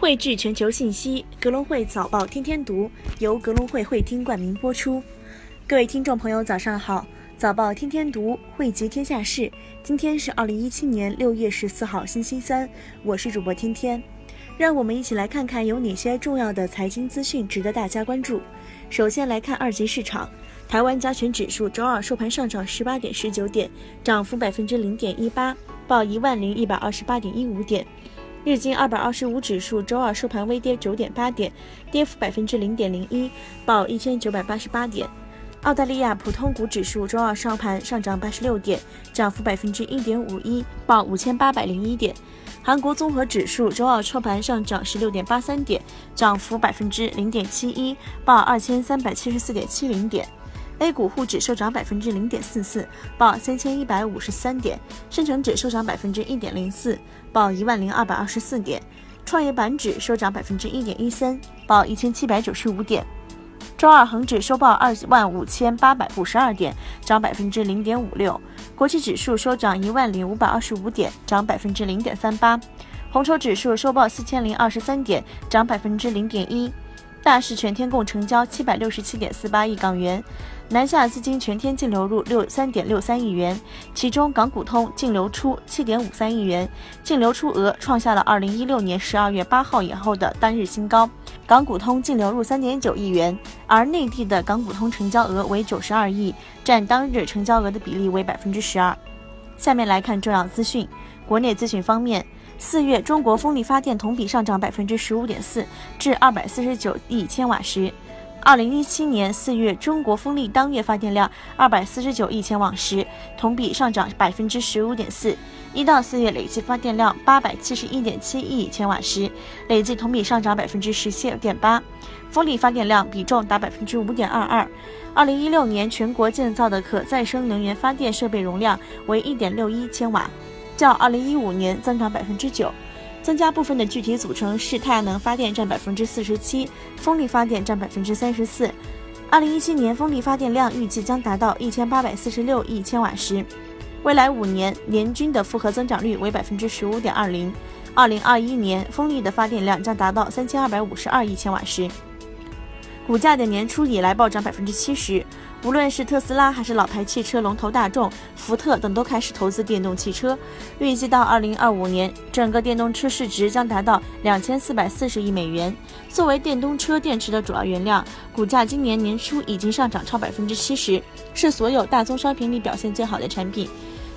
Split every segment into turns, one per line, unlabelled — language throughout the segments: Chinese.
汇聚全球信息，格隆汇早报天天读由格隆汇会厅冠名播出。各位听众朋友，早上好！早报天天读汇集天下事。今天是二零一七年六月十四号，星期三。我是主播天天，让我们一起来看看有哪些重要的财经资讯值得大家关注。首先来看二级市场，台湾加权指数周二收盘上涨十八点十九点，涨幅百分之零点一八，报一万零一百二十八点一五点。日经二百二十五指数周二收盘微跌九点八点，跌幅百分之零点零一，报一千九百八十八点。澳大利亚普通股指数周二收盘上涨八十六点，涨幅百分之一点五一，报五千八百零一点。韩国综合指数周二收盘上涨十六点八三点，涨幅百分之零点七一，报二千三百七十四点七零点。A 股沪指收涨百分之零点四四，报三千一百五十三点；深成指收涨百分之一点零四，报一万零二百二十四点；创业板指收涨百分之一点一三，报一千七百九十五点。周二恒指收报二万五千八百五十二点，涨百分之零点五六；国际指数收涨一万零五百二十五点，涨百分之零点三八；红筹指数收报四千零二十三点，涨百分之零点一。大市全天共成交七百六十七点四八亿港元，南下资金全天净流入六三点六三亿元，其中港股通净流出七点五三亿元，净流出额创下了二零一六年十二月八号以后的单日新高。港股通净流入三点九亿元，而内地的港股通成交额为九十二亿，占当日成交额的比例为百分之十二。下面来看重要资讯，国内资讯方面。四月，中国风力发电同比上涨百分之十五点四，至二百四十九亿千瓦时。二零一七年四月，中国风力当月发电量二百四十九亿千瓦时，同比上涨百分之十五点四。一到四月累计发电量八百七十一点七亿千瓦时，累计同比上涨百分之十七点八，风力发电量比重达百分之五点二二。二零一六年全国建造的可再生能源发电设备容量为一点六一千瓦。较二零一五年增长百分之九，增加部分的具体组成是太阳能发电占百分之四十七，风力发电占百分之三十四。二零一七年风力发电量预计将达到一千八百四十六亿千瓦时，未来五年年均的复合增长率为百分之十五点二零。二零二一年风力的发电量将达到三千二百五十二亿千瓦时。股价的年初以来暴涨百分之七十。无论是特斯拉还是老牌汽车龙头大众、福特等，都开始投资电动汽车。预计到二零二五年，整个电动车市值将达到两千四百四十亿美元。作为电动车电池的主要原料，股价今年年初已经上涨超百分之七十，是所有大宗商品里表现最好的产品。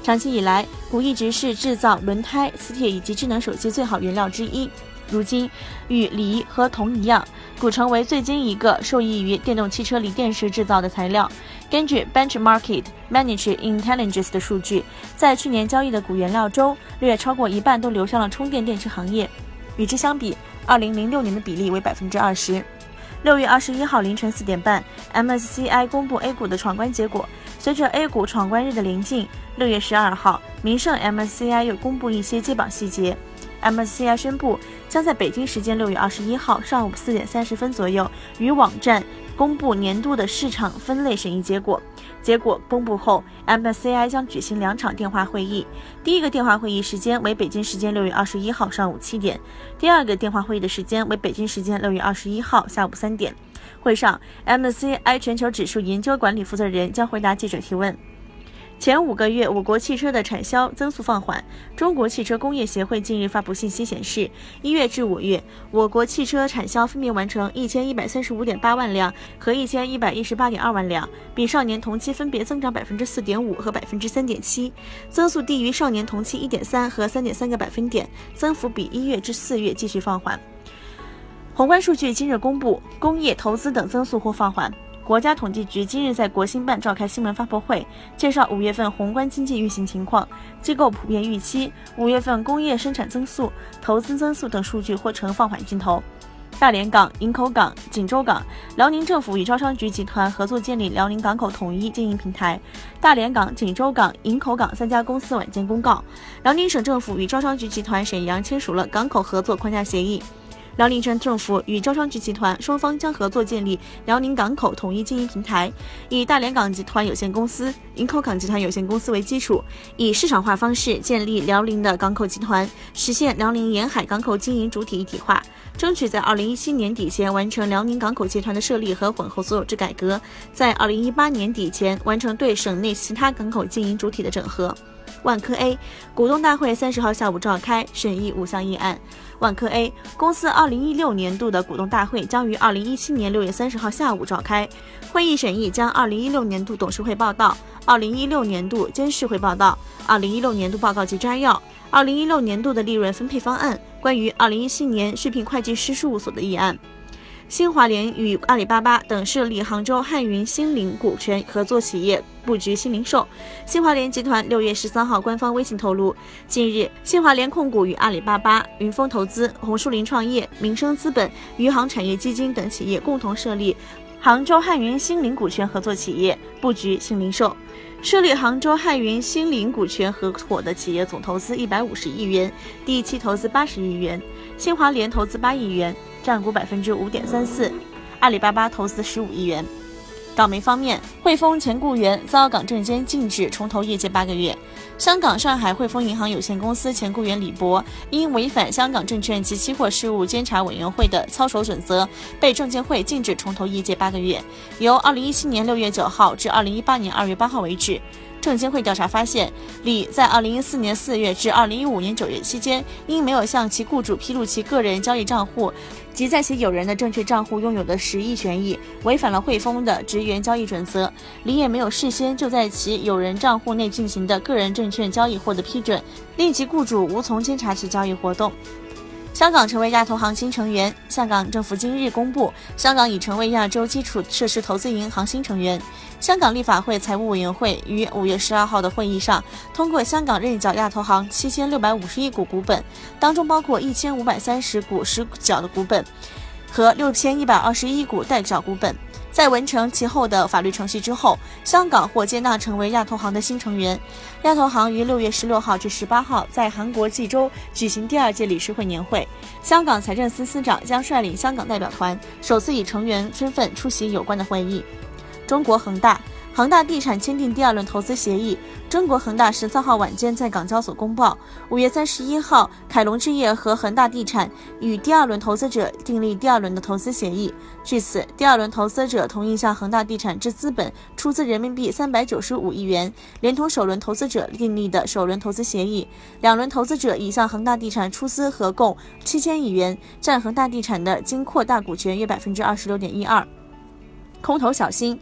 长期以来，钴一直是制造轮胎、磁铁以及智能手机最好原料之一。如今，与锂和铜一样。钴成为最近一个受益于电动汽车锂电池制造的材料。根据 Benchmark Manage Intelligence 的数据，在去年交易的钴原料中，略超过一半都流向了充电电池行业。与之相比，2006年的比例为百分之二十。六月二十一号凌晨四点半，MSCI 公布 A 股的闯关结果。随着 A 股闯关日的临近，六月十二号，名胜 MSCI 又公布一些接榜细节。MSCI 宣布将在北京时间六月二十一号上午四点三十分左右于网站公布年度的市场分类审议结果。结果公布后，MSCI 将举行两场电话会议。第一个电话会议时间为北京时间六月二十一号上午七点，第二个电话会议的时间为北京时间六月二十一号下午三点。会上，MSCI 全球指数研究管理负责人将回答记者提问。前五个月，我国汽车的产销增速放缓。中国汽车工业协会近日发布信息显示，一月至五月，我国汽车产销分别完成一千一百三十五点八万辆和一千一百一十八点二万辆，比上年同期分别增长百分之四点五和百分之三点七，增速低于上年同期一点三和三点三个百分点，增幅比一月至四月继续放缓。宏观数据今日公布，工业投资等增速或放缓。国家统计局今日在国新办召开新闻发布会，介绍五月份宏观经济运行情况。机构普遍预期，五月份工业生产增速、投资增速等数据或呈放缓劲头。大连港、营口港、锦州港，辽宁政府与招商局集团合作建立辽宁港口统一经营平台。大连港、锦州港、营口港三家公司晚间公告，辽宁省政府与招商局集团沈阳签署了港口合作框架协议。辽宁省政府与招商局集团双方将合作建立辽宁港口统一经营平台，以大连港集团有限公司、营口港集团有限公司为基础，以市场化方式建立辽宁的港口集团，实现辽宁沿海港口经营主体一体化。争取在二零一七年底前完成辽宁港口集团的设立和混合所有制改革，在二零一八年底前完成对省内其他港口经营主体的整合。万科 A 股东大会三十号下午召开，审议五项议案。万科 A 公司二零一六年度的股东大会将于二零一七年六月三十号下午召开，会议审议将二零一六年度董事会报告、二零一六年度监事会报告、二零一六年度报告及摘要、二零一六年度的利润分配方案、关于二零一七年续聘会计师事务所的议案。新华联与阿里巴巴等设立杭州汉云新零股权合作企业，布局新零售。新华联集团六月十三号官方微信透露，近日，新华联控股与阿里巴巴、云峰投资、红树林创业、民生资本、余杭产业基金等企业共同设立杭州汉云新零股权合作企业，布局新零售。设立杭州汉云新零股权合伙的企业总投资一百五十亿元，第一期投资八十亿元，新华联投资八亿元。占股百分之五点三四，阿里巴巴投资十五亿元。港媒方面，汇丰前雇员遭港证监禁止重投业界八个月。香港上海汇丰银行有限公司前雇员李博因违反香港证券及期货事务监察委员会的操守准则，被证监会禁止重投业界八个月，由二零一七年六月九号至二零一八年二月八号为止。证监会调查发现，李在二零一四年四月至二零一五年九月期间，因没有向其雇主披露其个人交易账户及在其友人的证券账户拥有的十亿权益，违反了汇丰的职员交易准则。李也没有事先就在其友人账户内进行的个人证券交易获得批准，令其雇主无从监察其交易活动。香港成为亚投行新成员。香港政府今日公布，香港已成为亚洲基础设施投资银行新成员。香港立法会财务委员会于五月十二号的会议上通过香港认缴亚投行七千六百五十亿股股本，当中包括一千五百三十股实缴的股本和六千一百二十一股代缴股本。在完成其后的法律程序之后，香港或接纳成为亚投行的新成员。亚投行于六月十六号至十八号在韩国济州举行第二届理事会年会，香港财政司司长将率领香港代表团首次以成员身份出席有关的会议。中国恒大。恒大地产签订第二轮投资协议。中国恒大十三号晚间在港交所公报，五月三十一号，凯龙置业和恒大地产与第二轮投资者订立第二轮的投资协议。据此，第二轮投资者同意向恒大地产之资本出资人民币三百九十五亿元，连同首轮投资者订立的首轮投资协议，两轮投资者已向恒大地产出资合共七千亿元，占恒大地产的经扩大股权约百分之二十六点一二。空头小心。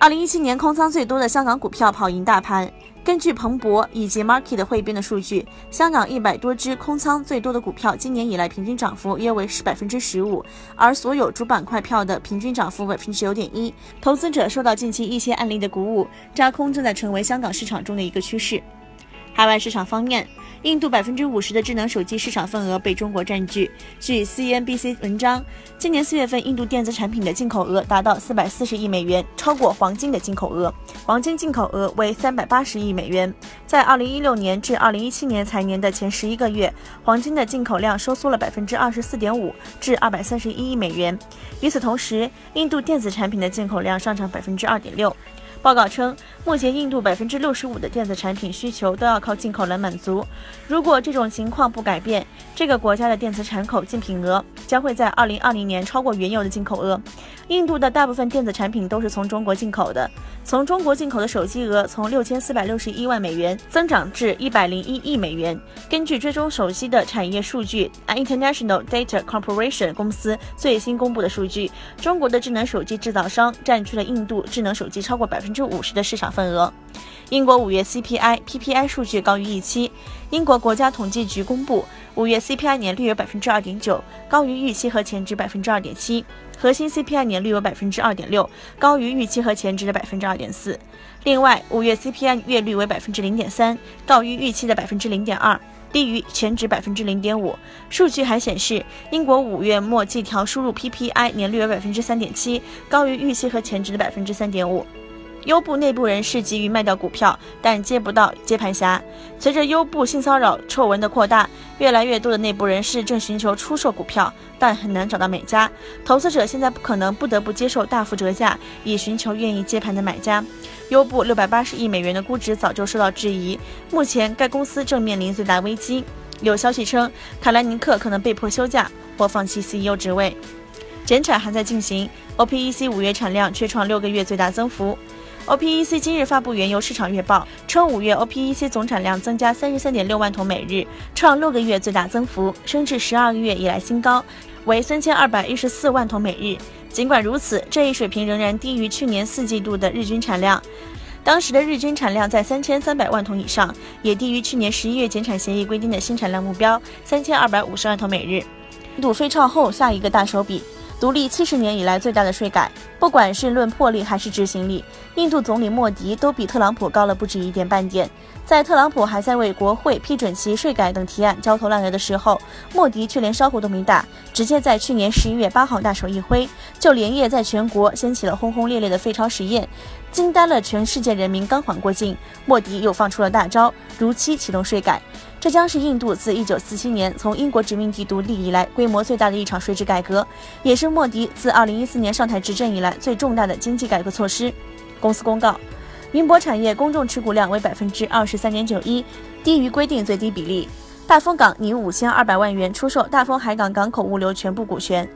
二零一七年空仓最多的香港股票跑赢大盘。根据彭博以及 Market 汇编的数据，香港一百多只空仓最多的股票，今年以来平均涨幅约为十百分之十五，而所有主板块票的平均涨幅百分之九点一。投资者受到近期一些案例的鼓舞，扎空正在成为香港市场中的一个趋势。海外市场方面。印度百分之五十的智能手机市场份额被中国占据。据 CNBC 文章，今年四月份印度电子产品的进口额达到四百四十亿美元，超过黄金的进口额。黄金进口额为三百八十亿美元。在二零一六年至二零一七年财年的前十一个月，黄金的进口量收缩了百分之二十四点五，至二百三十一亿美元。与此同时，印度电子产品的进口量上涨百分之二点六。报告称，目前印度百分之六十五的电子产品需求都要靠进口来满足。如果这种情况不改变，这个国家的电子产口进品额将会在二零二零年超过原有的进口额。印度的大部分电子产品都是从中国进口的，从中国进口的手机额从六千四百六十一万美元增长至一百零一亿美元。根据追踪手机的产业数据，International Data Corporation 公司最新公布的数据，中国的智能手机制造商占据了印度智能手机超过百分。百分之五十的市场份额。英国五月 CPI、PPI 数据高于预期。英国国家统计局公布，五月 CPI 年率为百分之二点九，高于预期和前值百分之二点七。核心 CPI 年率为百分之二点六，高于预期和前值的百分之二点四。另外，五月 CPI 月率为百分之零点三，高于预期的百分之零点二，低于前值百分之零点五。数据还显示，英国五月末季调输入 PPI 年率为百分之三点七，高于预期和前值的百分之三点五。优步内部人士急于卖掉股票，但接不到接盘侠。随着优步性骚扰丑闻的扩大，越来越多的内部人士正寻求出售股票，但很难找到买家。投资者现在不可能不得不接受大幅折价，以寻求愿意接盘的买家。优步六百八十亿美元的估值早就受到质疑，目前该公司正面临最大危机。有消息称，卡兰尼克可能被迫休假或放弃 CEO 职位。减产还在进行，OPEC 五月产量却创六个月最大增幅。OPEC 今日发布原油市场月报，称五月 OPEC 总产量增加三十三点六万桶每日，创六个月最大增幅，升至十二个月以来新高，为三千二百一十四万桶每日。尽管如此，这一水平仍然低于去年四季度的日均产量，当时的日均产量在三千三百万桶以上，也低于去年十一月减产协议规定的新产量目标三千二百五十万桶每日。印度非超后下一个大手笔。独立七十年以来最大的税改，不管是论魄力还是执行力，印度总理莫迪都比特朗普高了不止一点半点。在特朗普还在为国会批准其税改等提案焦头烂额的时候，莫迪却连招呼都没打，直接在去年十一月八号大手一挥，就连夜在全国掀起了轰轰烈烈的废钞实验，惊呆了全世界人民。刚缓过劲，莫迪又放出了大招，如期启动税改。这将是印度自1947年从英国殖民地独立以来规模最大的一场税制改革，也是莫迪自2014年上台执政以来最重大的经济改革措施。公司公告：云博产业公众持股量为百分之二十三点九一，低于规定最低比例。大丰港拟五千二百万元出售大丰海港港口物流全部股权。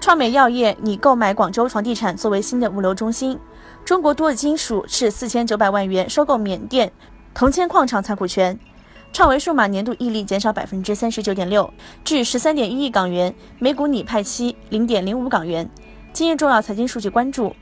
创美药业拟购买广州房地产作为新的物流中心。中国多金属斥四千九百万元收购缅甸铜铅矿场采股权。创维数码年度溢利减少百分之三十九点六，至十三点一亿港元，每股拟派息零点零五港元。今日重要财经数据关注：